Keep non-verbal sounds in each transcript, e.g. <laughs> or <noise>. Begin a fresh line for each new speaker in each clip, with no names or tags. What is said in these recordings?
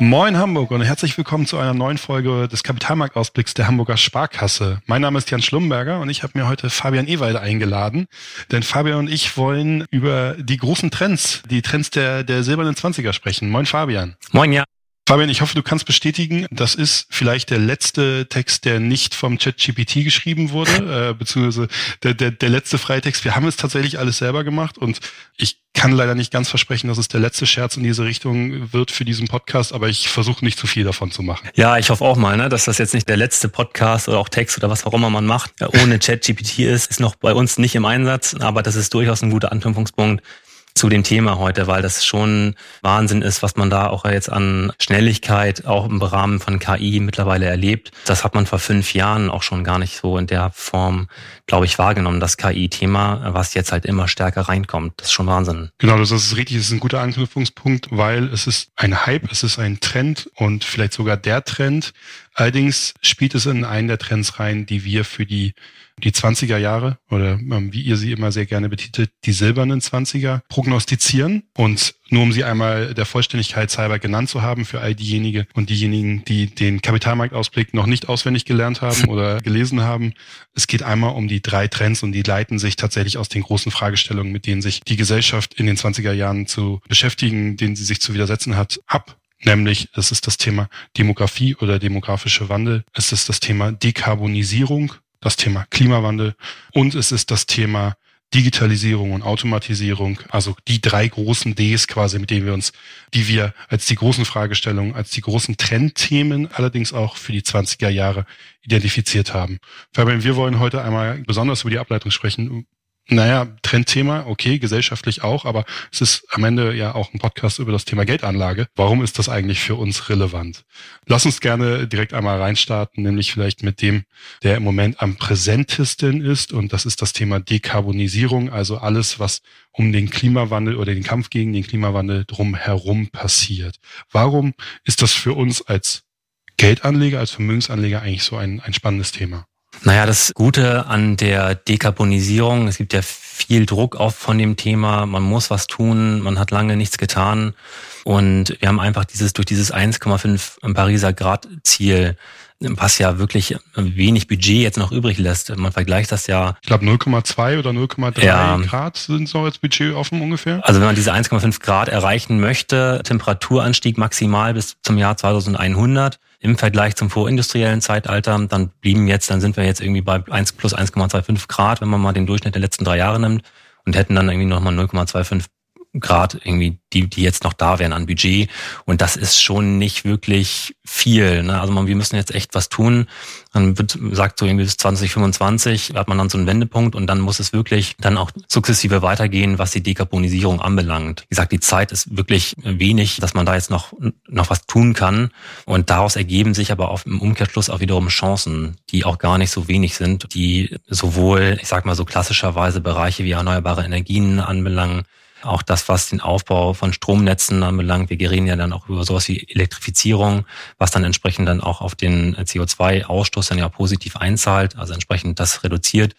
Moin Hamburg und herzlich willkommen zu einer neuen Folge des Kapitalmarktausblicks der Hamburger Sparkasse. Mein Name ist Jan Schlumberger und ich habe mir heute Fabian Ewald eingeladen, denn Fabian und ich wollen über die großen Trends, die Trends der, der silbernen Zwanziger sprechen. Moin Fabian.
Moin, ja.
Fabian, ich hoffe, du kannst bestätigen, das ist vielleicht der letzte Text, der nicht vom ChatGPT geschrieben wurde, <laughs> äh, beziehungsweise der, der, der letzte Freitext. Wir haben es tatsächlich alles selber gemacht und ich kann leider nicht ganz versprechen, dass es der letzte Scherz in diese Richtung wird für diesen Podcast, aber ich versuche nicht zu viel davon zu machen.
Ja, ich hoffe auch mal, ne, dass das jetzt nicht der letzte Podcast oder auch Text oder was auch immer man macht, ohne ChatGPT ist, ist noch bei uns nicht im Einsatz, aber das ist durchaus ein guter Anknüpfungspunkt zu dem Thema heute, weil das schon Wahnsinn ist, was man da auch jetzt an Schnelligkeit auch im Rahmen von KI mittlerweile erlebt. Das hat man vor fünf Jahren auch schon gar nicht so in der Form, glaube ich, wahrgenommen, das KI-Thema, was jetzt halt immer stärker reinkommt. Das ist schon Wahnsinn.
Genau, das ist richtig. Das ist ein guter Anknüpfungspunkt, weil es ist ein Hype, es ist ein Trend und vielleicht sogar der Trend. Allerdings spielt es in einen der Trends rein, die wir für die die 20er Jahre oder ähm, wie ihr sie immer sehr gerne betitelt, die silbernen 20er prognostizieren. Und nur um sie einmal der Vollständigkeit halber genannt zu haben für all diejenigen und diejenigen, die den Kapitalmarktausblick noch nicht auswendig gelernt haben <laughs> oder gelesen haben. Es geht einmal um die drei Trends und die leiten sich tatsächlich aus den großen Fragestellungen, mit denen sich die Gesellschaft in den 20er Jahren zu beschäftigen, denen sie sich zu widersetzen hat, ab. Nämlich, es ist das Thema Demografie oder demografische Wandel. Es ist das Thema Dekarbonisierung das Thema Klimawandel und es ist das Thema Digitalisierung und Automatisierung, also die drei großen Ds quasi, mit denen wir uns, die wir als die großen Fragestellungen, als die großen Trendthemen allerdings auch für die 20er Jahre identifiziert haben. Fabian, wir wollen heute einmal besonders über die Ableitung sprechen, naja, Trendthema, okay, gesellschaftlich auch, aber es ist am Ende ja auch ein Podcast über das Thema Geldanlage. Warum ist das eigentlich für uns relevant? Lass uns gerne direkt einmal reinstarten, nämlich vielleicht mit dem, der im Moment am präsentesten ist, und das ist das Thema Dekarbonisierung, also alles, was um den Klimawandel oder den Kampf gegen den Klimawandel drumherum passiert. Warum ist das für uns als Geldanleger, als Vermögensanleger eigentlich so ein, ein spannendes Thema?
Naja, das Gute an der Dekarbonisierung, es gibt ja viel Druck auf von dem Thema, man muss was tun, man hat lange nichts getan und wir haben einfach dieses durch dieses 1,5 Pariser Grad Ziel was ja wirklich wenig Budget jetzt noch übrig lässt. Man vergleicht das ja.
Ich glaube 0,2 oder 0,3 ja, Grad sind noch als Budget offen ungefähr.
Also wenn man diese 1,5 Grad erreichen möchte, Temperaturanstieg maximal bis zum Jahr 2100 im Vergleich zum vorindustriellen Zeitalter, dann blieben jetzt, dann sind wir jetzt irgendwie bei 1 plus 1,25 Grad, wenn man mal den Durchschnitt der letzten drei Jahre nimmt und hätten dann irgendwie nochmal 0,25 Grad irgendwie, die, die jetzt noch da wären an Budget. Und das ist schon nicht wirklich viel. Ne? Also man, wir müssen jetzt echt was tun. Man wird, sagt so irgendwie bis 2025 hat man dann so einen Wendepunkt und dann muss es wirklich dann auch sukzessive weitergehen, was die Dekarbonisierung anbelangt. Wie gesagt, die Zeit ist wirklich wenig, dass man da jetzt noch, noch was tun kann. Und daraus ergeben sich aber auch im Umkehrschluss auch wiederum Chancen, die auch gar nicht so wenig sind, die sowohl, ich sag mal so klassischerweise Bereiche wie erneuerbare Energien anbelangen, auch das, was den Aufbau von Stromnetzen anbelangt. Wir reden ja dann auch über sowas wie Elektrifizierung, was dann entsprechend dann auch auf den CO2-Ausstoß dann ja positiv einzahlt, also entsprechend das reduziert.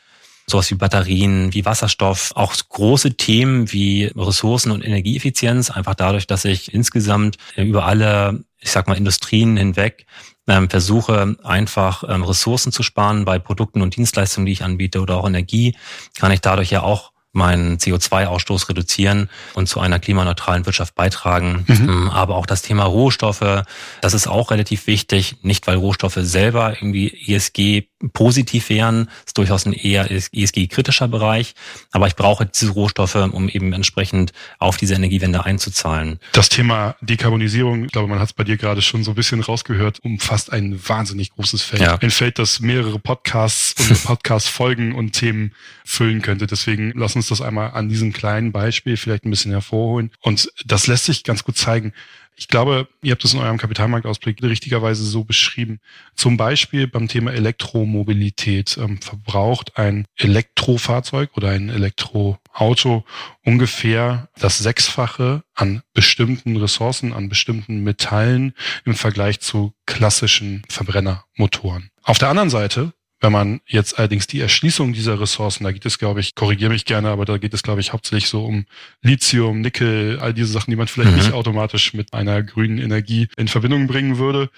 Sowas wie Batterien, wie Wasserstoff, auch große Themen wie Ressourcen- und Energieeffizienz, einfach dadurch, dass ich insgesamt über alle, ich sag mal, Industrien hinweg ähm, versuche einfach ähm, Ressourcen zu sparen bei Produkten und Dienstleistungen, die ich anbiete oder auch Energie, kann ich dadurch ja auch meinen CO2-Ausstoß reduzieren und zu einer klimaneutralen Wirtschaft beitragen. Mhm. Ähm, aber auch das Thema Rohstoffe, das ist auch relativ wichtig. Nicht, weil Rohstoffe selber irgendwie ESG positiv wären, ist durchaus ein eher ESG-kritischer Bereich. Aber ich brauche diese Rohstoffe, um eben entsprechend auf diese Energiewende einzuzahlen.
Das Thema Dekarbonisierung, ich glaube, man hat es bei dir gerade schon so ein bisschen rausgehört, umfasst ein wahnsinnig großes Feld. Ja. Ein Feld, das mehrere Podcasts und <laughs> Podcast-Folgen und Themen füllen könnte. Deswegen lass uns das einmal an diesem kleinen Beispiel vielleicht ein bisschen hervorholen. Und das lässt sich ganz gut zeigen. Ich glaube, ihr habt es in eurem Kapitalmarktausblick richtigerweise so beschrieben. Zum Beispiel beim Thema Elektromobilität ähm, verbraucht ein Elektrofahrzeug oder ein Elektroauto ungefähr das Sechsfache an bestimmten Ressourcen, an bestimmten Metallen im Vergleich zu klassischen Verbrennermotoren. Auf der anderen Seite Wenn man jetzt allerdings die Erschließung dieser Ressourcen, da geht es, glaube ich, korrigiere mich gerne, aber da geht es, glaube ich, hauptsächlich so um Lithium, Nickel, all diese Sachen, die man vielleicht mhm. nicht automatisch mit einer grünen Energie in Verbindung bringen würde.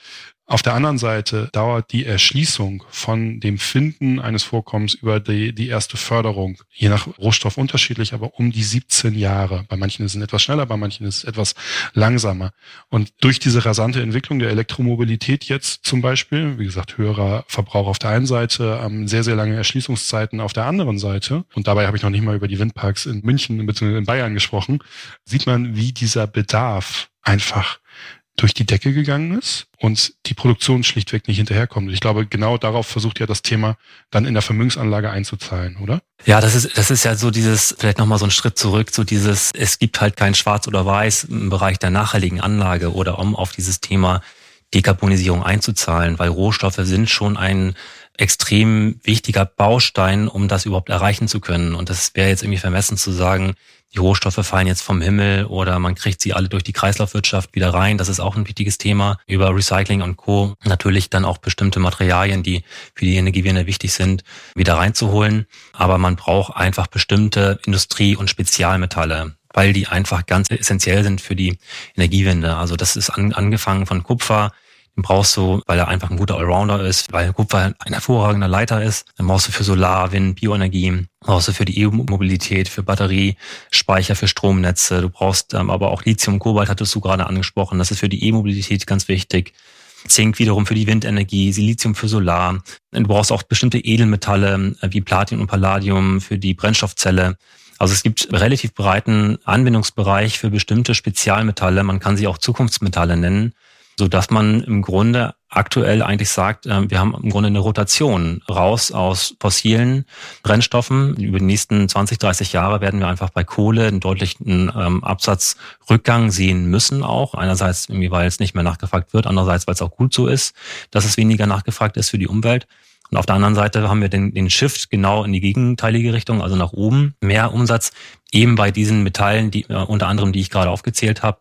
Auf der anderen Seite dauert die Erschließung von dem Finden eines Vorkommens über die, die erste Förderung, je nach Rohstoff unterschiedlich, aber um die 17 Jahre. Bei manchen ist es etwas schneller, bei manchen ist es etwas langsamer. Und durch diese rasante Entwicklung der Elektromobilität jetzt zum Beispiel, wie gesagt, höherer Verbrauch auf der einen Seite, ähm, sehr, sehr lange Erschließungszeiten auf der anderen Seite, und dabei habe ich noch nicht mal über die Windparks in München bzw. in Bayern gesprochen, sieht man, wie dieser Bedarf einfach durch die Decke gegangen ist und die Produktion schlichtweg nicht hinterherkommt. Ich glaube, genau darauf versucht ja das Thema dann in der Vermögensanlage einzuzahlen, oder?
Ja, das ist, das ist ja so dieses, vielleicht nochmal so ein Schritt zurück, so dieses, es gibt halt kein Schwarz oder Weiß im Bereich der nachhaltigen Anlage oder um auf dieses Thema Dekarbonisierung einzuzahlen, weil Rohstoffe sind schon ein extrem wichtiger Baustein, um das überhaupt erreichen zu können. Und das wäre jetzt irgendwie vermessen zu sagen, die Rohstoffe fallen jetzt vom Himmel oder man kriegt sie alle durch die Kreislaufwirtschaft wieder rein. Das ist auch ein wichtiges Thema. Über Recycling und Co. Natürlich dann auch bestimmte Materialien, die für die Energiewende wichtig sind, wieder reinzuholen. Aber man braucht einfach bestimmte Industrie- und Spezialmetalle weil die einfach ganz essentiell sind für die Energiewende. Also das ist an, angefangen von Kupfer, den brauchst du, weil er einfach ein guter Allrounder ist, weil Kupfer ein hervorragender Leiter ist. Dann brauchst du für Solar, Wind, Bioenergie, brauchst du für die E-Mobilität, für Batterie, Speicher für Stromnetze. Du brauchst ähm, aber auch Lithium, Kobalt hattest du gerade angesprochen. Das ist für die E-Mobilität ganz wichtig. Zink wiederum für die Windenergie, Silizium für Solar. Du brauchst auch bestimmte Edelmetalle äh, wie Platin und Palladium für die Brennstoffzelle. Also es gibt relativ breiten Anwendungsbereich für bestimmte Spezialmetalle. Man kann sie auch Zukunftsmetalle nennen so dass man im Grunde aktuell eigentlich sagt, äh, wir haben im Grunde eine Rotation raus aus fossilen Brennstoffen. Über die nächsten 20, 30 Jahre werden wir einfach bei Kohle einen deutlichen ähm, Absatzrückgang sehen müssen auch. Einerseits weil es nicht mehr nachgefragt wird, andererseits, weil es auch gut so ist, dass es weniger nachgefragt ist für die Umwelt. Und auf der anderen Seite haben wir den, den Shift genau in die gegenteilige Richtung, also nach oben. Mehr Umsatz eben bei diesen Metallen, die äh, unter anderem, die ich gerade aufgezählt habe,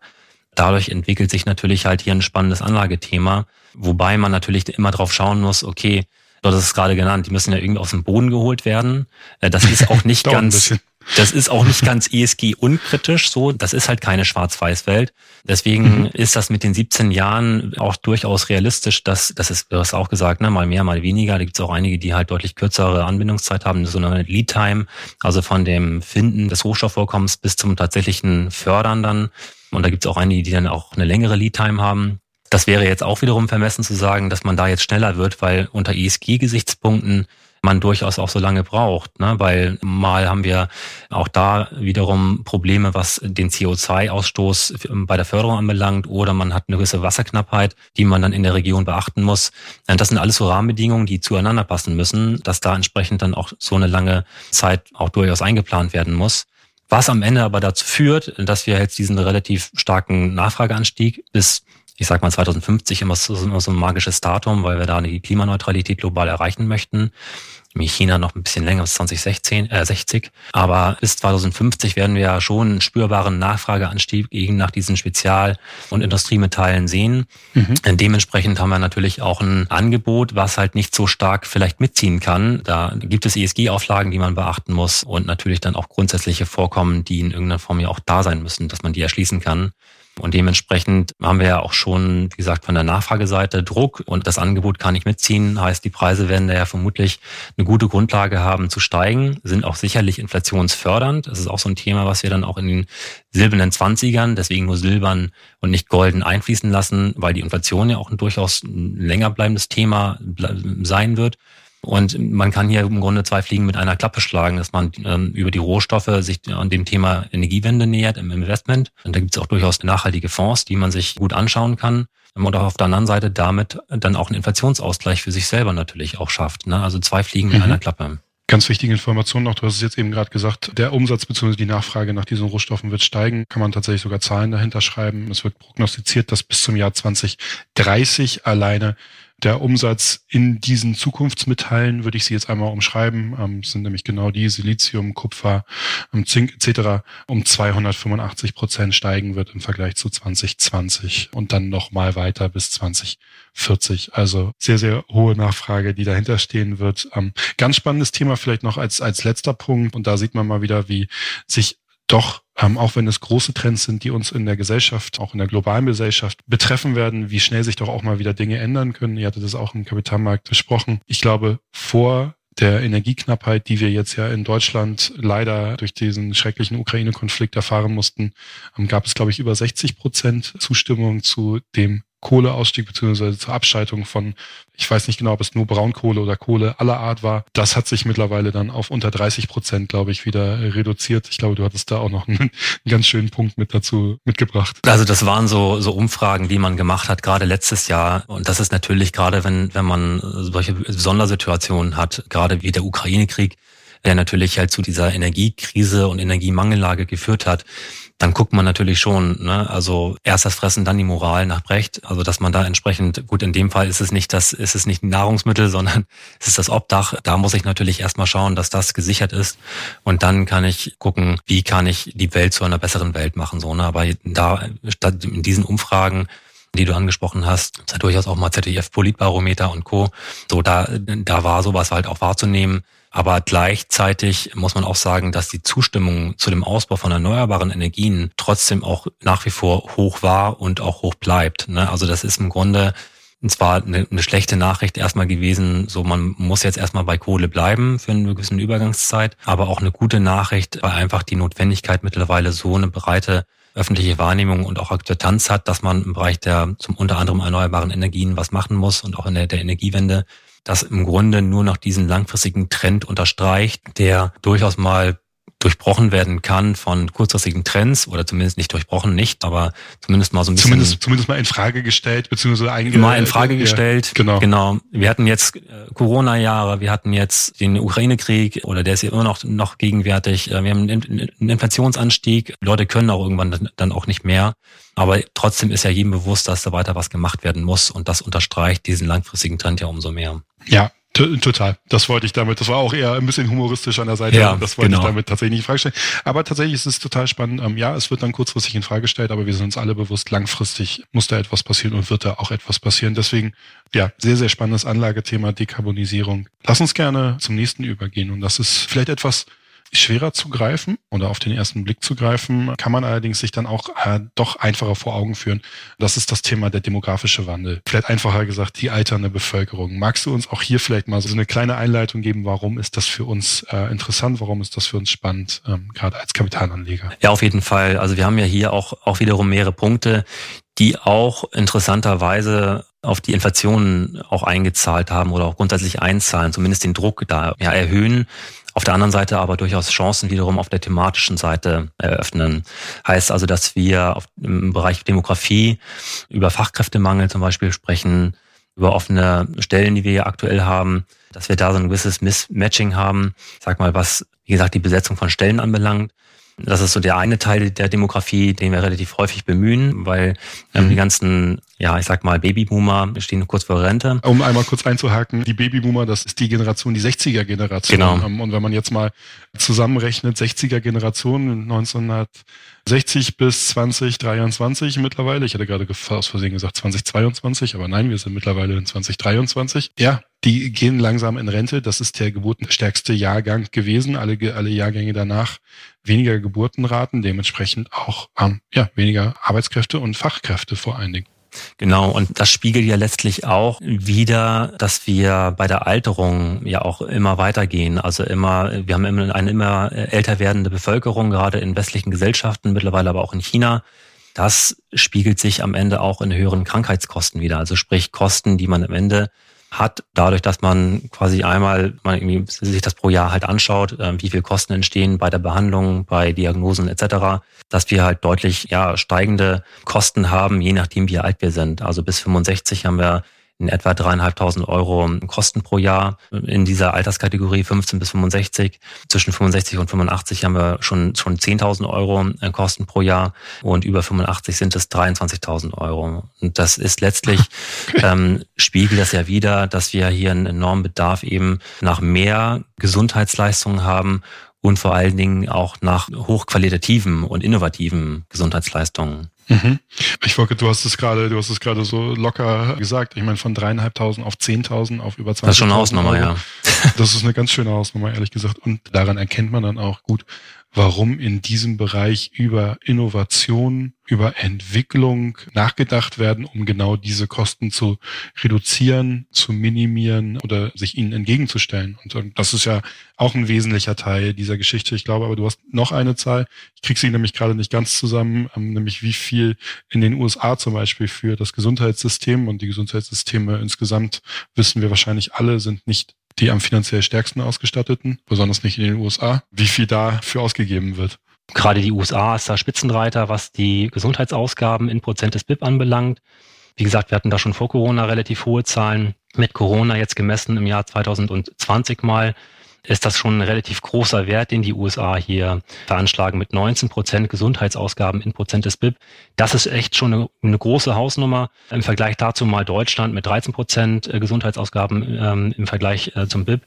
Dadurch entwickelt sich natürlich halt hier ein spannendes Anlagethema, wobei man natürlich immer drauf schauen muss, okay, du hast es gerade genannt, die müssen ja irgendwie aus dem Boden geholt werden. Äh, das ist auch <laughs> nicht ganz, das ist auch nicht ganz ESG unkritisch so. Das ist halt keine Schwarz-Weiß-Welt. Deswegen mhm. ist das mit den 17 Jahren auch durchaus realistisch, dass, das ist, du hast auch gesagt, ne, mal mehr, mal weniger. Da gibt es auch einige, die halt deutlich kürzere Anbindungszeit haben, so eine Lead-Time, also von dem Finden des Rohstoffvorkommens bis zum tatsächlichen Fördern dann. Und da gibt es auch einige, die dann auch eine längere Lead-Time haben. Das wäre jetzt auch wiederum vermessen zu sagen, dass man da jetzt schneller wird, weil unter ESG-Gesichtspunkten man durchaus auch so lange braucht, ne? weil mal haben wir auch da wiederum Probleme, was den CO2-Ausstoß bei der Förderung anbelangt oder man hat eine gewisse Wasserknappheit, die man dann in der Region beachten muss. Das sind alles so Rahmenbedingungen, die zueinander passen müssen, dass da entsprechend dann auch so eine lange Zeit auch durchaus eingeplant werden muss. Was am Ende aber dazu führt, dass wir jetzt diesen relativ starken Nachfrageanstieg bis, ich sag mal 2050 immer so, so ein magisches Datum, weil wir da die Klimaneutralität global erreichen möchten in China noch ein bisschen länger, bis 2016, äh, 60. Aber bis 2050 werden wir ja schon einen spürbaren Nachfrageanstieg eben nach diesen Spezial- und Industriemetallen sehen. Mhm. Dementsprechend haben wir natürlich auch ein Angebot, was halt nicht so stark vielleicht mitziehen kann. Da gibt es ESG-Auflagen, die man beachten muss und natürlich dann auch grundsätzliche Vorkommen, die in irgendeiner Form ja auch da sein müssen, dass man die erschließen kann. Und dementsprechend haben wir ja auch schon, wie gesagt, von der Nachfrageseite Druck und das Angebot kann nicht mitziehen. Heißt, die Preise werden da ja vermutlich eine gute Grundlage haben zu steigen, sind auch sicherlich inflationsfördernd. Das ist auch so ein Thema, was wir dann auch in den silbernen Zwanzigern, deswegen nur silbern und nicht golden einfließen lassen, weil die Inflation ja auch ein durchaus länger bleibendes Thema sein wird. Und man kann hier im Grunde zwei Fliegen mit einer Klappe schlagen, dass man ähm, über die Rohstoffe sich an dem Thema Energiewende nähert im Investment. Und da gibt es auch durchaus nachhaltige Fonds, die man sich gut anschauen kann. Und auch auf der anderen Seite damit dann auch einen Inflationsausgleich für sich selber natürlich auch schafft. Ne? Also zwei Fliegen mit mhm. einer Klappe.
Ganz wichtige Information noch, du hast es jetzt eben gerade gesagt, der Umsatz bzw. die Nachfrage nach diesen Rohstoffen wird steigen, kann man tatsächlich sogar Zahlen dahinter schreiben. Es wird prognostiziert, dass bis zum Jahr 2030 alleine Der Umsatz in diesen Zukunftsmetallen würde ich sie jetzt einmal umschreiben, ähm, sind nämlich genau die Silizium, Kupfer, ähm, Zink etc. um 285 Prozent steigen wird im Vergleich zu 2020 und dann nochmal weiter bis 2040. Also sehr, sehr hohe Nachfrage, die dahinter stehen wird. Ähm, ganz spannendes Thema vielleicht noch als, als letzter Punkt und da sieht man mal wieder, wie sich doch, ähm, auch wenn es große Trends sind, die uns in der Gesellschaft, auch in der globalen Gesellschaft betreffen werden, wie schnell sich doch auch mal wieder Dinge ändern können. Ihr hattet das auch im Kapitalmarkt besprochen. Ich glaube, vor der Energieknappheit, die wir jetzt ja in Deutschland leider durch diesen schrecklichen Ukraine-Konflikt erfahren mussten, ähm, gab es, glaube ich, über 60 Prozent Zustimmung zu dem Kohleausstieg beziehungsweise zur Abschaltung von, ich weiß nicht genau, ob es nur Braunkohle oder Kohle aller Art war. Das hat sich mittlerweile dann auf unter 30 Prozent, glaube ich, wieder reduziert. Ich glaube, du hattest da auch noch einen, einen, ganz schönen Punkt mit dazu mitgebracht.
Also das waren so, so Umfragen, die man gemacht hat, gerade letztes Jahr. Und das ist natürlich gerade, wenn, wenn man solche Sondersituationen hat, gerade wie der Ukraine-Krieg, der natürlich halt zu dieser Energiekrise und Energiemangellage geführt hat, dann guckt man natürlich schon, ne? also erst das Fressen, dann die Moral nach Brecht, also dass man da entsprechend, gut, in dem Fall ist es nicht das, ist es nicht Nahrungsmittel, <laughs> sondern es ist das Obdach. Da muss ich natürlich erstmal schauen, dass das gesichert ist und dann kann ich gucken, wie kann ich die Welt zu einer besseren Welt machen, so, ne? aber da, statt in diesen Umfragen, die du angesprochen hast, ist ja durchaus auch mal ZDF Politbarometer und Co. So, da, da war sowas halt auch wahrzunehmen aber gleichzeitig muss man auch sagen, dass die Zustimmung zu dem Ausbau von erneuerbaren Energien trotzdem auch nach wie vor hoch war und auch hoch bleibt. Ne? Also das ist im Grunde zwar eine, eine schlechte Nachricht erstmal gewesen, so man muss jetzt erstmal bei Kohle bleiben für eine gewisse Übergangszeit, aber auch eine gute Nachricht, weil einfach die Notwendigkeit mittlerweile so eine breite öffentliche Wahrnehmung und auch Akzeptanz hat, dass man im Bereich der zum unter anderem erneuerbaren Energien was machen muss und auch in der, der Energiewende das im Grunde nur noch diesen langfristigen Trend unterstreicht, der durchaus mal durchbrochen werden kann von kurzfristigen Trends oder zumindest nicht durchbrochen, nicht, aber zumindest mal so ein bisschen.
Zumindest, zumindest mal in Frage gestellt, beziehungsweise einge
Mal in Frage ja, gestellt. Genau. Genau. Wir hatten jetzt äh, Corona-Jahre, wir hatten jetzt den Ukraine-Krieg oder der ist ja immer noch, noch gegenwärtig. Äh, wir haben einen Inflationsanstieg. Leute können auch irgendwann dann auch nicht mehr. Aber trotzdem ist ja jedem bewusst, dass da weiter was gemacht werden muss und das unterstreicht diesen langfristigen Trend ja umso mehr.
Ja, Total. Das wollte ich damit. Das war auch eher ein bisschen humoristisch an der Seite. Ja, das wollte genau. ich damit tatsächlich nicht in Frage stellen. Aber tatsächlich ist es total spannend. Ähm, ja, es wird dann kurzfristig in Frage gestellt, aber wir sind uns alle bewusst, langfristig muss da etwas passieren und wird da auch etwas passieren. Deswegen, ja, sehr, sehr spannendes Anlagethema, Dekarbonisierung. Lass uns gerne zum nächsten übergehen. Und das ist vielleicht etwas, schwerer zu greifen oder auf den ersten Blick zu greifen, kann man allerdings sich dann auch äh, doch einfacher vor Augen führen. Das ist das Thema der demografische Wandel. Vielleicht einfacher gesagt, die alternde Bevölkerung. Magst du uns auch hier vielleicht mal so eine kleine Einleitung geben, warum ist das für uns äh, interessant, warum ist das für uns spannend, ähm, gerade als Kapitalanleger?
Ja, auf jeden Fall. Also wir haben ja hier auch, auch wiederum mehrere Punkte, die auch interessanterweise auf die Inflation auch eingezahlt haben oder auch grundsätzlich einzahlen, zumindest den Druck da ja, erhöhen. Auf der anderen Seite aber durchaus Chancen wiederum auf der thematischen Seite eröffnen. Heißt also, dass wir auf, im Bereich Demografie über Fachkräftemangel zum Beispiel sprechen, über offene Stellen, die wir hier aktuell haben, dass wir da so ein gewisses Mismatching haben. Sag mal, was, wie gesagt, die Besetzung von Stellen anbelangt. Das ist so der eine Teil der Demografie, den wir relativ häufig bemühen, weil ähm, mhm. die ganzen, ja, ich sag mal, Babyboomer stehen kurz vor Rente.
Um einmal kurz einzuhaken, die Babyboomer, das ist die Generation, die 60er-Generation. Genau. Ähm, und wenn man jetzt mal zusammenrechnet, 60er-Generation 1960 bis 2023 mittlerweile, ich hatte gerade aus Versehen gesagt 2022, aber nein, wir sind mittlerweile in 2023. Ja, die gehen langsam in Rente. Das ist der geburtenstärkste Jahrgang gewesen. Alle, alle Jahrgänge danach weniger Geburtenraten, dementsprechend auch ähm, ja, weniger Arbeitskräfte und Fachkräfte vor allen Dingen.
Genau, und das spiegelt ja letztlich auch wieder, dass wir bei der Alterung ja auch immer weitergehen. Also immer, wir haben immer eine immer älter werdende Bevölkerung, gerade in westlichen Gesellschaften, mittlerweile aber auch in China. Das spiegelt sich am Ende auch in höheren Krankheitskosten wieder. Also sprich Kosten, die man am Ende hat, dadurch, dass man quasi einmal man irgendwie sich das pro Jahr halt anschaut, äh, wie viel Kosten entstehen bei der Behandlung, bei Diagnosen etc., dass wir halt deutlich ja steigende Kosten haben, je nachdem wie alt wir sind. Also bis 65 haben wir in etwa dreieinhalbtausend Euro Kosten pro Jahr in dieser Alterskategorie 15 bis 65. Zwischen 65 und 85 haben wir schon, schon 10.000 Euro äh, Kosten pro Jahr und über 85 sind es 23.000 Euro. Und das ist letztlich, <laughs> ähm, spiegelt das ja wieder, dass wir hier einen enormen Bedarf eben nach mehr Gesundheitsleistungen haben und vor allen Dingen auch nach hochqualitativen und innovativen Gesundheitsleistungen.
Mhm. Ich wollte, du hast es gerade, du hast es gerade so locker gesagt. Ich meine, von dreieinhalbtausend auf zehntausend auf über 20.000.
Das ist schon eine Hausnummer, ja.
Das ist eine ganz schöne Hausnummer, ehrlich gesagt. Und daran erkennt man dann auch gut, warum in diesem Bereich über Innovation, über Entwicklung nachgedacht werden, um genau diese Kosten zu reduzieren, zu minimieren oder sich ihnen entgegenzustellen. Und das ist ja auch ein wesentlicher Teil dieser Geschichte. Ich glaube aber, du hast noch eine Zahl. Ich kriege sie nämlich gerade nicht ganz zusammen, ähm, nämlich wie viel in den USA zum Beispiel für das Gesundheitssystem und die Gesundheitssysteme insgesamt wissen wir wahrscheinlich alle sind nicht die am finanziell stärksten ausgestatteten, besonders nicht in den USA, wie viel dafür ausgegeben wird.
Gerade die USA ist da Spitzenreiter, was die Gesundheitsausgaben in Prozent des BIP anbelangt. Wie gesagt, wir hatten da schon vor Corona relativ hohe Zahlen. Mit Corona jetzt gemessen im Jahr 2020 mal ist das schon ein relativ großer Wert, den die USA hier veranschlagen mit 19 Prozent Gesundheitsausgaben in Prozent des BIP. Das ist echt schon eine, eine große Hausnummer. Im Vergleich dazu mal Deutschland mit 13 Prozent äh, Gesundheitsausgaben ähm, im Vergleich äh, zum BIP.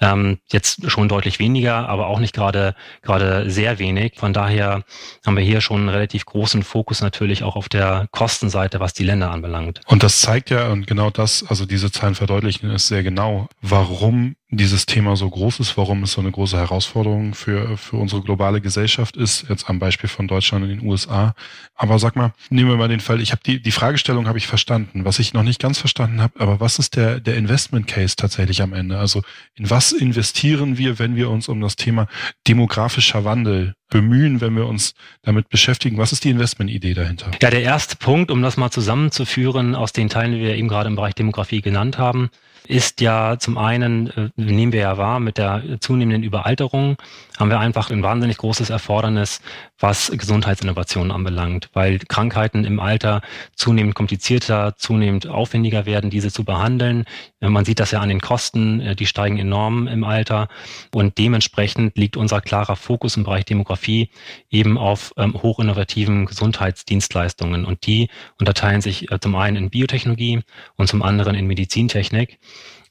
Ähm, jetzt schon deutlich weniger, aber auch nicht gerade gerade sehr wenig. Von daher haben wir hier schon einen relativ großen Fokus natürlich auch auf der Kostenseite, was die Länder anbelangt.
Und das zeigt ja, und genau das, also diese Zahlen verdeutlichen es sehr genau, warum dieses Thema so groß ist, warum es so eine große Herausforderung für, für unsere globale Gesellschaft ist, jetzt am Beispiel von Deutschland und den USA. Aber sag mal, nehmen wir mal den Fall, ich habe die, die Fragestellung habe ich verstanden. Was ich noch nicht ganz verstanden habe, aber was ist der, der Investment Case tatsächlich am Ende? Also in was investieren wir, wenn wir uns um das Thema demografischer Wandel bemühen, wenn wir uns damit beschäftigen? Was ist die Investmentidee dahinter?
Ja, der erste Punkt, um das mal zusammenzuführen aus den Teilen, die wir eben gerade im Bereich Demografie genannt haben, ist ja zum einen, äh, nehmen wir ja wahr, mit der zunehmenden Überalterung haben wir einfach ein wahnsinnig großes Erfordernis, was Gesundheitsinnovationen anbelangt, weil Krankheiten im Alter zunehmend komplizierter, zunehmend aufwendiger werden, diese zu behandeln. Man sieht das ja an den Kosten, äh, die steigen enorm im Alter und dementsprechend liegt unser klarer Fokus im Bereich Demografie eben auf ähm, hochinnovativen Gesundheitsdienstleistungen und die unterteilen sich äh, zum einen in Biotechnologie und zum anderen in Medizintechnik.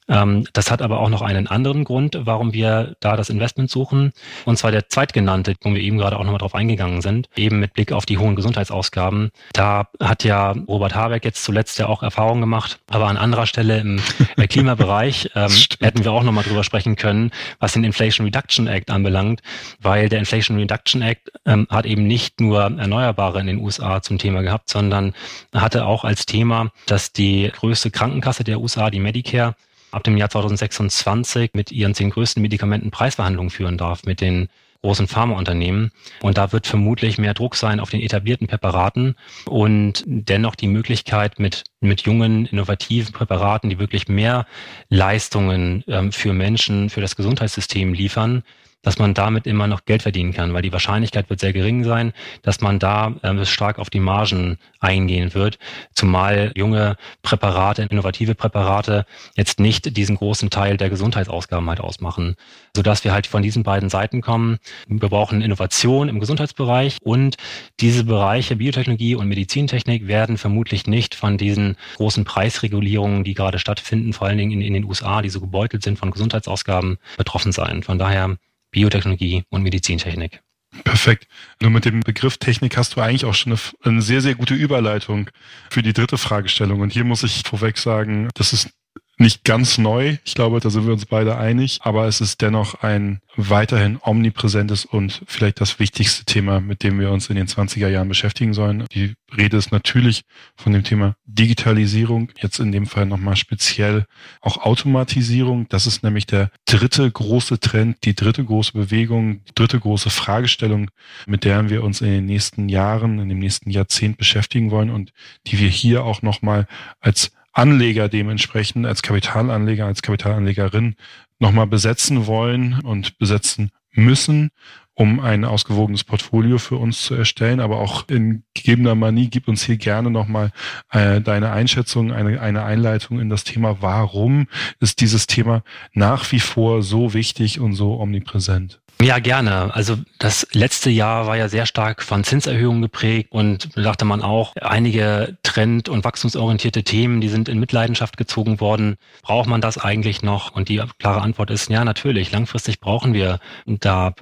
Ähm, das hat aber auch noch einen anderen Grund, warum wir da das Investment suchen. Und zwar der zweitgenannte, wo wir eben gerade auch nochmal drauf eingegangen sind, eben mit Blick auf die hohen Gesundheitsausgaben. Da hat ja Robert Habeck jetzt zuletzt ja auch Erfahrungen gemacht, aber an anderer Stelle im <laughs> Klimabereich ähm, hätten wir auch nochmal drüber sprechen können, was den Inflation Reduction Act anbelangt, weil der Inflation Reduction Act ähm, hat eben nicht nur Erneuerbare in den USA zum Thema gehabt, sondern hatte auch als Thema, dass die größte Krankenkasse der USA, die Medicare, ab dem Jahr 2026 mit ihren zehn größten Medikamenten Preisverhandlungen führen darf mit den großen Pharmaunternehmen. Und da wird vermutlich mehr Druck sein auf den etablierten Präparaten und dennoch die Möglichkeit mit, mit jungen, innovativen Präparaten, die wirklich mehr Leistungen ähm, für Menschen, für das Gesundheitssystem liefern, dass man damit immer noch Geld verdienen kann, weil die Wahrscheinlichkeit wird sehr gering sein, dass man da äh, stark auf die Margen eingehen wird, zumal junge Präparate, innovative Präparate jetzt nicht diesen großen Teil der Gesundheitsausgaben halt ausmachen, sodass wir halt von diesen beiden Seiten kommen. Wir brauchen Innovation im Gesundheitsbereich und diese Bereiche Biotechnologie und Medizintechnik werden vermutlich nicht von diesen großen Preisregulierungen, die gerade stattfinden, vor allen Dingen in, in den USA, die so gebeutelt sind von Gesundheitsausgaben, betroffen sein. Von daher Biotechnologie und Medizintechnik.
Perfekt. Nur mit dem Begriff Technik hast du eigentlich auch schon eine, eine, sehr, sehr gute Überleitung für die dritte Fragestellung. Und hier muss ich vorweg sagen, das ist nicht ganz neu. Ich glaube, da sind wir uns beide einig. Aber es ist dennoch ein weiterhin omnipräsentes und vielleicht das wichtigste Thema, mit dem wir uns in den 20er Jahren beschäftigen sollen. Die Rede ist natürlich von dem Thema Digitalisierung, jetzt in dem Fall nochmal speziell auch Automatisierung. Das ist nämlich der dritte große Trend, die dritte große Bewegung, die dritte große Fragestellung, mit der wir uns in den nächsten Jahren, in dem nächsten Jahrzehnt beschäftigen wollen und die wir hier auch nochmal als Anleger dementsprechend, als Kapitalanleger, als Kapitalanlegerin nochmal besetzen wollen und besetzen müssen um ein ausgewogenes Portfolio für uns zu erstellen. Aber auch in gegebener Manie gib uns hier gerne nochmal äh, deine Einschätzung, eine, eine Einleitung in das Thema, warum ist dieses Thema nach wie vor so wichtig und so omnipräsent?
Ja, gerne. Also das letzte Jahr war ja sehr stark von Zinserhöhungen geprägt und da dachte man auch, einige trend- und wachstumsorientierte Themen, die sind in Mitleidenschaft gezogen worden. Braucht man das eigentlich noch? Und die klare Antwort ist, ja, natürlich. Langfristig brauchen wir da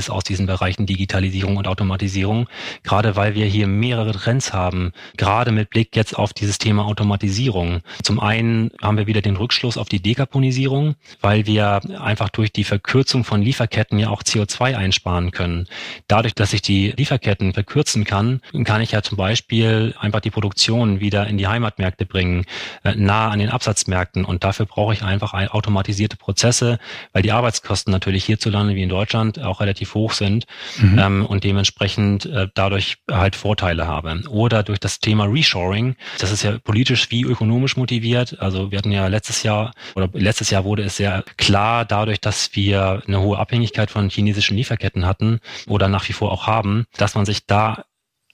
einiges aus diesen Bereichen Digitalisierung und Automatisierung, gerade weil wir hier mehrere Trends haben, gerade mit Blick jetzt auf dieses Thema Automatisierung. Zum einen haben wir wieder den Rückschluss auf die Dekarbonisierung, weil wir einfach durch die Verkürzung von Lieferketten ja auch CO2 einsparen können. Dadurch, dass ich die Lieferketten verkürzen kann, kann ich ja zum Beispiel einfach die Produktion wieder in die Heimatmärkte bringen, äh, nah an den Absatzmärkten. Und dafür brauche ich einfach automatisierte Prozesse, weil die Arbeitskosten natürlich hierzulande wie in Deutschland auch relativ hoch sind mhm. ähm, und dementsprechend äh, dadurch halt Vorteile habe. Oder durch das Thema Reshoring, das ist ja politisch wie ökonomisch motiviert. Also wir hatten ja letztes Jahr oder letztes Jahr wurde es sehr klar dadurch, dass wir eine hohe Abhängigkeit von chinesischen Lieferketten hatten oder nach wie vor auch haben, dass man sich da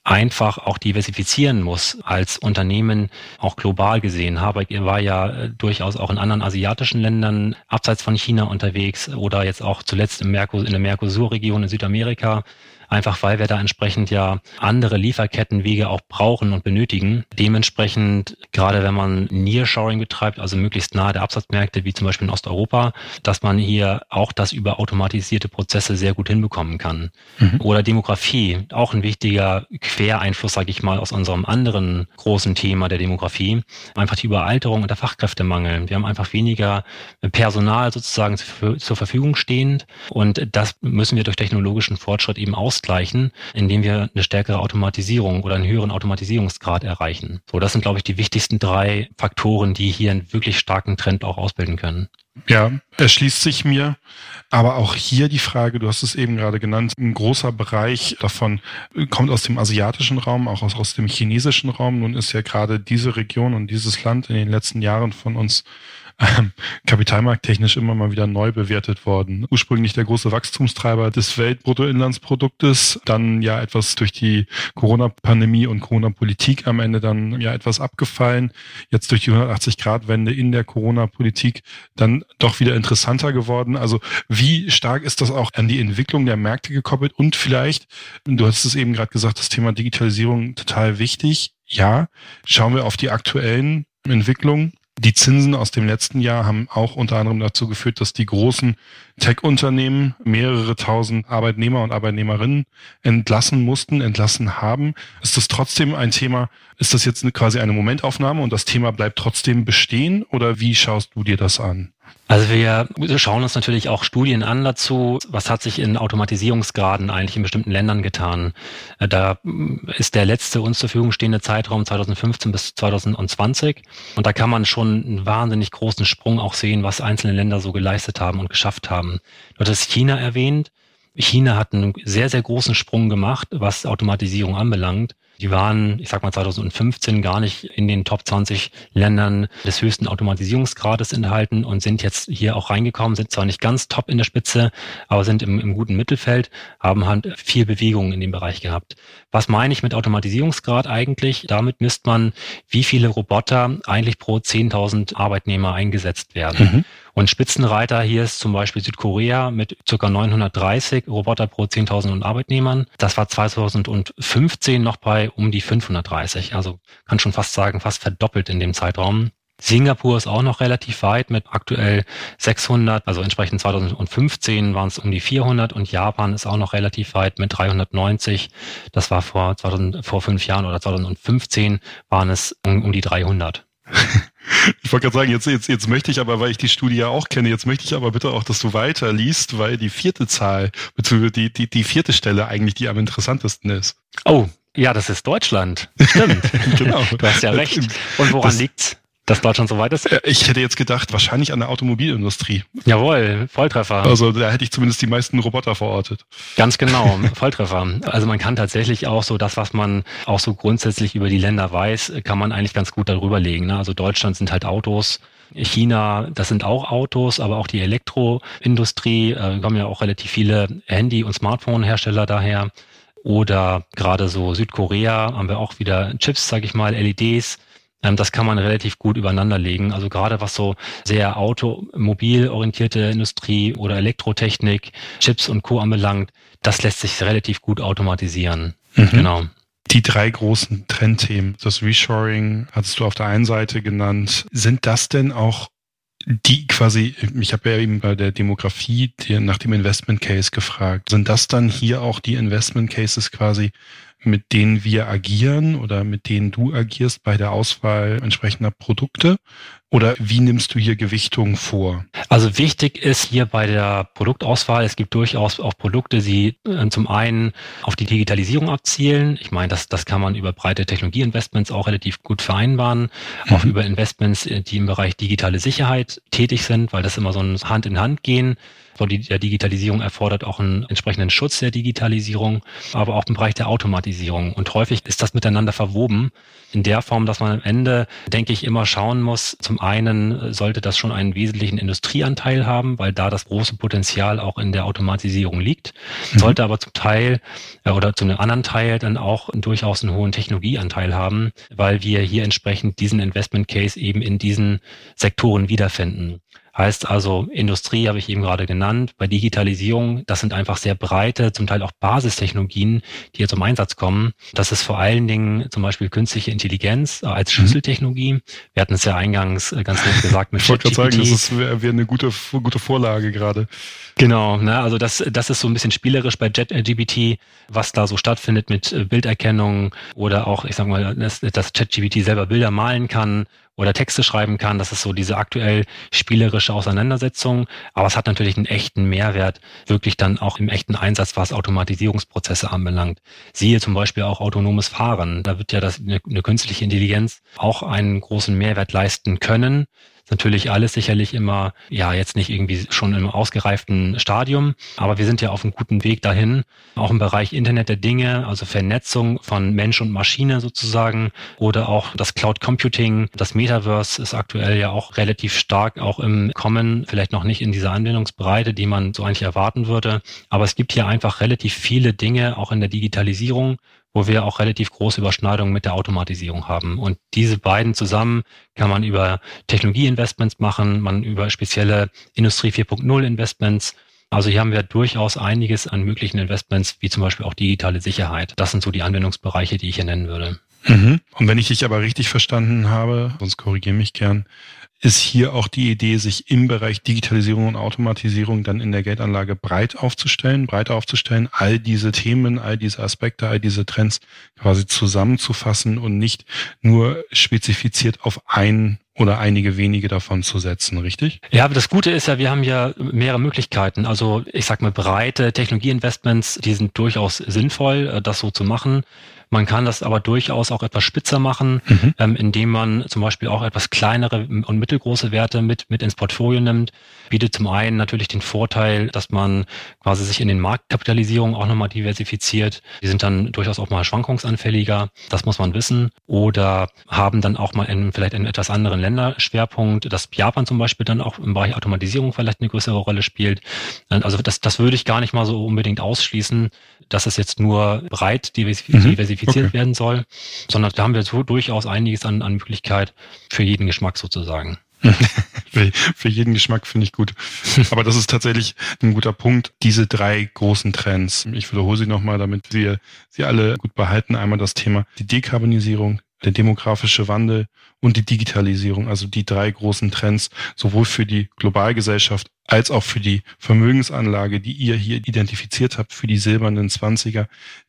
einfach auch diversifizieren muss als Unternehmen, auch global gesehen. Habeck war ja äh, durchaus auch in anderen asiatischen Ländern abseits von China unterwegs oder jetzt auch zuletzt in der Mercosur-Region in Südamerika einfach weil wir da entsprechend ja andere Lieferkettenwege auch brauchen und benötigen. Dementsprechend, gerade wenn man Nearshoring betreibt, also möglichst nahe der Absatzmärkte, wie zum Beispiel in Osteuropa, dass man hier auch das über automatisierte Prozesse sehr gut hinbekommen kann. Mhm. Oder Demografie, auch ein wichtiger Quereinfluss, sage ich mal, aus unserem anderen großen Thema der Demografie. Einfach die Überalterung und der Fachkräftemangel. Wir haben einfach weniger Personal sozusagen zur Verfügung stehend und das müssen wir durch technologischen Fortschritt eben aus ausgleichen, indem wir eine stärkere Automatisierung oder einen höheren Automatisierungsgrad erreichen. So, das sind, glaube ich, die wichtigsten drei Faktoren, die hier einen wirklich starken Trend auch ausbilden können.
Ja, erschließt sich mir. Aber auch hier die Frage, du hast es eben gerade genannt, ein großer Bereich davon kommt aus dem asiatischen Raum, auch aus, aus dem chinesischen Raum. Nun ist ja gerade diese Region und dieses Land in den letzten Jahren von uns ähm, kapitalmarkttechnisch immer mal wieder neu bewertet worden. Ursprünglich der große Wachstumstreiber des Weltbruttoinlandsproduktes, dann ja etwas durch die Corona-Pandemie und Corona-Politik am Ende dann ja etwas abgefallen. Jetzt durch die 180-Grad-Wende in der Corona-Politik dann doch wieder interessanter geworden. Also wie stark ist das auch an die Entwicklung der Märkte gekoppelt und vielleicht, du hast es eben gerade gesagt, das Thema Digitalisierung total wichtig. Ja, schauen wir auf die aktuellen Entwicklungen. Die Zinsen aus dem letzten Jahr haben auch unter anderem dazu geführt, dass die großen Tech-Unternehmen mehrere tausend Arbeitnehmer und Arbeitnehmerinnen entlassen mussten, entlassen haben. Ist das trotzdem ein Thema? Ist das jetzt quasi eine Momentaufnahme und das Thema bleibt trotzdem bestehen oder wie schaust du dir das an?
Also wir schauen uns natürlich auch Studien an dazu, was hat sich in Automatisierungsgraden eigentlich in bestimmten Ländern getan. Äh, da mm, ist der letzte uns zur Verfügung stehende Zeitraum 2015 bis 2020 und da kann man schon einen wahnsinnig großen Sprung auch sehen, was einzelne Länder so geleistet haben und geschafft haben. Du hattest China erwähnt. China hat einen sehr, sehr großen Sprung gemacht, was Automatisierung anbelangt. Die waren, ich sag mal 2015 gar nicht in den Top 20 Ländern des höchsten Automatisierungsgrades enthalten und sind jetzt hier auch reingekommen, sind zwar nicht ganz top in der Spitze, aber sind im, im guten Mittelfeld, haben halt viel Bewegung in dem Bereich gehabt. Was meine ich mit Automatisierungsgrad eigentlich? Damit misst man, wie viele Roboter eigentlich pro 10.000 Arbeitnehmer eingesetzt werden. Mhm. Und Spitzenreiter hier ist zum Beispiel Südkorea mit ca. 930 Roboter pro 10.000 Arbeitnehmern. Das war 2015 noch bei um die 530. Also kann schon fast sagen, fast verdoppelt in dem Zeitraum. Singapur ist auch noch relativ weit mit aktuell 600, also entsprechend 2015 waren es um die 400 und Japan ist auch noch relativ weit mit 390. Das war vor, 2000, vor fünf Jahren oder 2015 waren es um, um die 300.
Ich wollte gerade sagen, jetzt, jetzt, jetzt möchte ich aber, weil ich die Studie ja auch kenne, jetzt möchte ich aber bitte auch, dass du weiter liest, weil die vierte Zahl, beziehungsweise die, die, die vierte Stelle eigentlich die am interessantesten ist.
Oh, ja, das ist Deutschland. Stimmt. <laughs> genau. Du hast ja recht. Und woran das, liegt's? Dass Deutschland so weit ist?
Äh, ich hätte jetzt gedacht, wahrscheinlich an der Automobilindustrie.
Jawohl, Volltreffer.
Also da hätte ich zumindest die meisten Roboter verortet.
Ganz genau, <laughs> Volltreffer. Also man kann tatsächlich auch so das, was man auch so grundsätzlich über die Länder weiß, kann man eigentlich ganz gut darüber legen. Ne? Also Deutschland sind halt Autos. China, das sind auch Autos, aber auch die Elektroindustrie, äh, kommen ja auch relativ viele Handy- und Smartphone-Hersteller daher. Oder gerade so Südkorea haben wir auch wieder Chips, sage ich mal, LEDs. Ähm, das kann man relativ gut übereinander legen. Also gerade was so sehr automobilorientierte Industrie oder Elektrotechnik, Chips und Co. anbelangt, das lässt sich relativ gut automatisieren.
Mhm. Genau. Die drei großen Trendthemen, das Reshoring hattest du auf der einen Seite genannt. Sind das denn auch die quasi, ich habe ja eben bei der Demografie nach dem Investment Case gefragt, sind das dann hier auch die Investment Cases quasi, mit denen wir agieren oder mit denen du agierst bei der Auswahl entsprechender Produkte? Oder wie nimmst du hier Gewichtung vor?
Also wichtig ist hier bei der Produktauswahl, es gibt durchaus auch Produkte, die äh, zum einen auf die Digitalisierung abzielen. Ich meine, das, das kann man über breite Technologieinvestments auch relativ gut vereinbaren, mhm. auch über Investments, äh, die im Bereich digitale Sicherheit tätig sind, weil das immer so ein Hand in Hand gehen. So die der Digitalisierung erfordert auch einen entsprechenden Schutz der Digitalisierung, aber auch im Bereich der Automatisierung. Und häufig ist das miteinander verwoben in der Form, dass man am Ende, denke ich, immer schauen muss, zum einen sollte das schon einen wesentlichen Industrieanteil haben, weil da das große Potenzial auch in der Automatisierung liegt, mhm. sollte aber zum Teil äh, oder zu einem anderen Teil dann auch durchaus einen hohen Technologieanteil haben, weil wir hier entsprechend diesen Investment Case eben in diesen Sektoren wiederfinden. Heißt also, Industrie habe ich eben gerade genannt. Bei Digitalisierung, das sind einfach sehr breite, zum Teil auch Basistechnologien, die hier zum Einsatz kommen. Das ist vor allen Dingen zum Beispiel künstliche Intelligenz als mhm. Schlüsseltechnologie. Wir hatten es ja eingangs äh, ganz nett gesagt mit
Ich wollte gerade sagen, das wäre wär eine gute, gute Vorlage gerade.
Genau, ne, also das, das ist so ein bisschen spielerisch bei JetGPT, was da so stattfindet mit äh, Bilderkennung oder auch, ich sag mal, dass, dass ChatGPT selber Bilder malen kann oder Texte schreiben kann. Das ist so diese aktuell spielerische Auseinandersetzung. Aber es hat natürlich einen echten Mehrwert, wirklich dann auch im echten Einsatz, was Automatisierungsprozesse anbelangt. Siehe zum Beispiel auch autonomes Fahren. Da wird ja das, eine, eine künstliche Intelligenz auch einen großen Mehrwert leisten können natürlich alles sicherlich immer, ja, jetzt nicht irgendwie schon im ausgereiften Stadium, aber wir sind ja auf einem guten Weg dahin, auch im Bereich Internet der Dinge, also Vernetzung von Mensch und Maschine sozusagen oder auch das Cloud Computing, das Metaverse ist aktuell ja auch relativ stark auch im Kommen, vielleicht noch nicht in dieser Anwendungsbreite, die man so eigentlich erwarten würde, aber es gibt hier einfach relativ viele Dinge auch in der Digitalisierung, wo wir auch relativ große Überschneidungen mit der Automatisierung haben. Und diese beiden zusammen kann man über Technologieinvestments machen, man über spezielle Industrie 4.0 Investments. Also hier haben wir durchaus einiges an möglichen Investments, wie zum Beispiel auch digitale Sicherheit. Das sind so die Anwendungsbereiche, die ich hier nennen würde.
Mhm. Und wenn ich dich aber richtig verstanden habe, sonst korrigiere mich gern, ist hier auch die Idee, sich im Bereich Digitalisierung und Automatisierung dann in der Geldanlage breit aufzustellen, breiter aufzustellen, all diese Themen, all diese Aspekte, all diese Trends quasi zusammenzufassen und nicht nur spezifiziert auf ein oder einige wenige davon zu setzen, richtig?
Ja, aber das Gute ist ja, wir haben ja mehrere Möglichkeiten. Also ich sag mal, breite Technologieinvestments, die sind durchaus sinnvoll, äh, das so zu machen. Man kann das aber durchaus auch etwas spitzer machen, mhm. ähm, indem man zum Beispiel auch etwas kleinere und mittelgroße Werte mit, mit ins Portfolio nimmt. Bietet zum einen natürlich den Vorteil, dass man quasi sich in den Marktkapitalisierungen auch nochmal diversifiziert. Die sind dann durchaus auch mal schwankungsanfälliger, das muss man wissen. Oder haben dann auch mal in, vielleicht einen etwas anderen Länderschwerpunkt, dass Japan zum Beispiel dann auch im Bereich Automatisierung vielleicht eine größere Rolle spielt. Also das, das würde ich gar nicht mal so unbedingt ausschließen, dass es jetzt nur breit diversifiziert mhm diversifiziert okay. werden soll, sondern da haben wir so durchaus einiges an, an Möglichkeit für jeden Geschmack sozusagen. <laughs>
für, für jeden Geschmack finde ich gut. <laughs> Aber das ist tatsächlich ein guter Punkt. Diese drei großen Trends. Ich wiederhole sie nochmal, damit wir sie alle gut behalten. Einmal das Thema die Dekarbonisierung, der demografische Wandel und die Digitalisierung, also die drei großen Trends, sowohl für die Globalgesellschaft als auch für die Vermögensanlage, die ihr hier identifiziert habt, für die silbernen Zwanziger,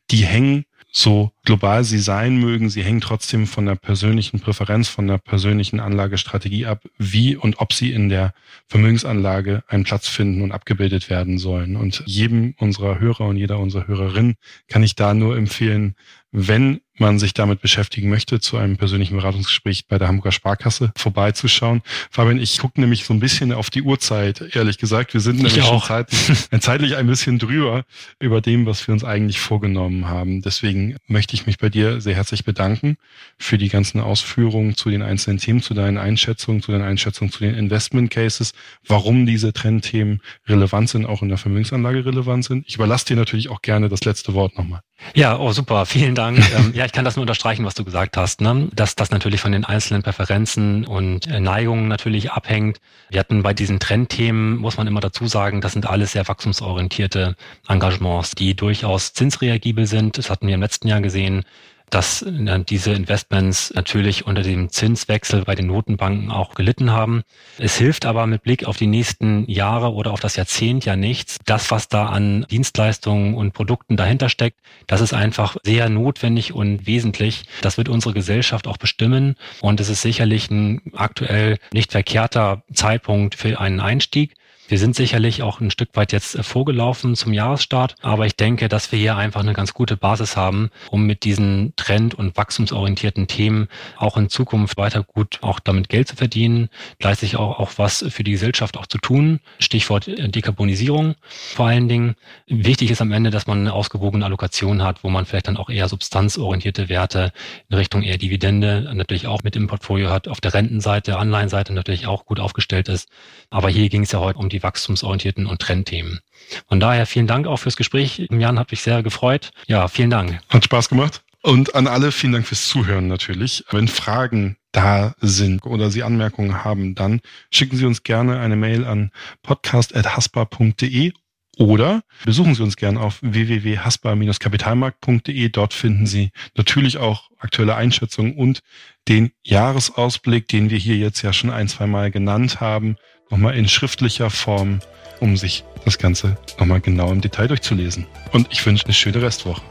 die hängen so global sie sein mögen, sie hängen trotzdem von der persönlichen Präferenz, von der persönlichen Anlagestrategie ab, wie und ob sie in der Vermögensanlage einen Platz finden und abgebildet werden sollen. Und jedem unserer Hörer und jeder unserer Hörerin kann ich da nur empfehlen, wenn man sich damit beschäftigen möchte, zu einem persönlichen Beratungsgespräch bei der Hamburger Sparkasse vorbeizuschauen. Fabian, ich gucke nämlich so ein bisschen auf die Uhrzeit, ehrlich gesagt. Wir sind ich nämlich auch. schon zeitlich, <laughs> zeitlich ein bisschen drüber über dem, was wir uns eigentlich vorgenommen haben. Deswegen möchte ich mich bei dir sehr herzlich bedanken für die ganzen Ausführungen zu den einzelnen Themen, zu deinen Einschätzungen, zu deinen Einschätzungen zu den Investment Cases, warum diese Trendthemen relevant sind, auch in der Vermögensanlage relevant sind. Ich überlasse dir natürlich auch gerne das letzte Wort nochmal.
Ja, oh super, vielen Dank. Ähm, ja, ich kann das nur unterstreichen, was du gesagt hast, ne? dass das natürlich von den einzelnen Präferenzen und äh, Neigungen natürlich abhängt. Wir hatten bei diesen Trendthemen, muss man immer dazu sagen, das sind alles sehr wachstumsorientierte Engagements, die durchaus zinsreagibel sind. Das hatten wir im letzten Jahr gesehen dass äh, diese Investments natürlich unter dem Zinswechsel bei den Notenbanken auch gelitten haben. Es hilft aber mit Blick auf die nächsten Jahre oder auf das Jahrzehnt ja nichts. Das, was da an Dienstleistungen und Produkten dahinter steckt, das ist einfach sehr notwendig und wesentlich. Das wird unsere Gesellschaft auch bestimmen und es ist sicherlich ein aktuell nicht verkehrter Zeitpunkt für einen Einstieg. Wir sind sicherlich auch ein Stück weit jetzt äh, vorgelaufen zum Jahresstart, aber ich denke, dass wir hier einfach eine ganz gute Basis haben, um mit diesen trend- und wachstumsorientierten Themen auch in Zukunft weiter gut auch damit Geld zu verdienen, gleichzeitig auch, auch was für die Gesellschaft auch zu tun. Stichwort äh, Dekarbonisierung vor allen Dingen. Wichtig ist am Ende, dass man eine ausgewogene Allokation hat, wo man vielleicht dann auch eher substanzorientierte Werte in Richtung eher Dividende natürlich auch mit im Portfolio hat, auf der Rentenseite, Anleihenseite natürlich auch gut aufgestellt ist. Aber hier ging es ja heute um die die wachstumsorientierten und Trendthemen. Von daher vielen Dank auch fürs Gespräch. Jan, hat mich sehr gefreut. Ja, vielen Dank.
Hat Spaß gemacht. Und an alle vielen Dank fürs Zuhören natürlich. Wenn Fragen da sind oder Sie Anmerkungen haben, dann schicken Sie uns gerne eine Mail an podcast.haspa.de oder besuchen Sie uns gerne auf www.haspa-kapitalmarkt.de. Dort finden Sie natürlich auch aktuelle Einschätzungen und den Jahresausblick, den wir hier jetzt ja schon ein, zwei Mal genannt haben, nochmal in schriftlicher Form, um sich das Ganze nochmal genau im Detail durchzulesen. Und ich wünsche eine schöne Restwoche.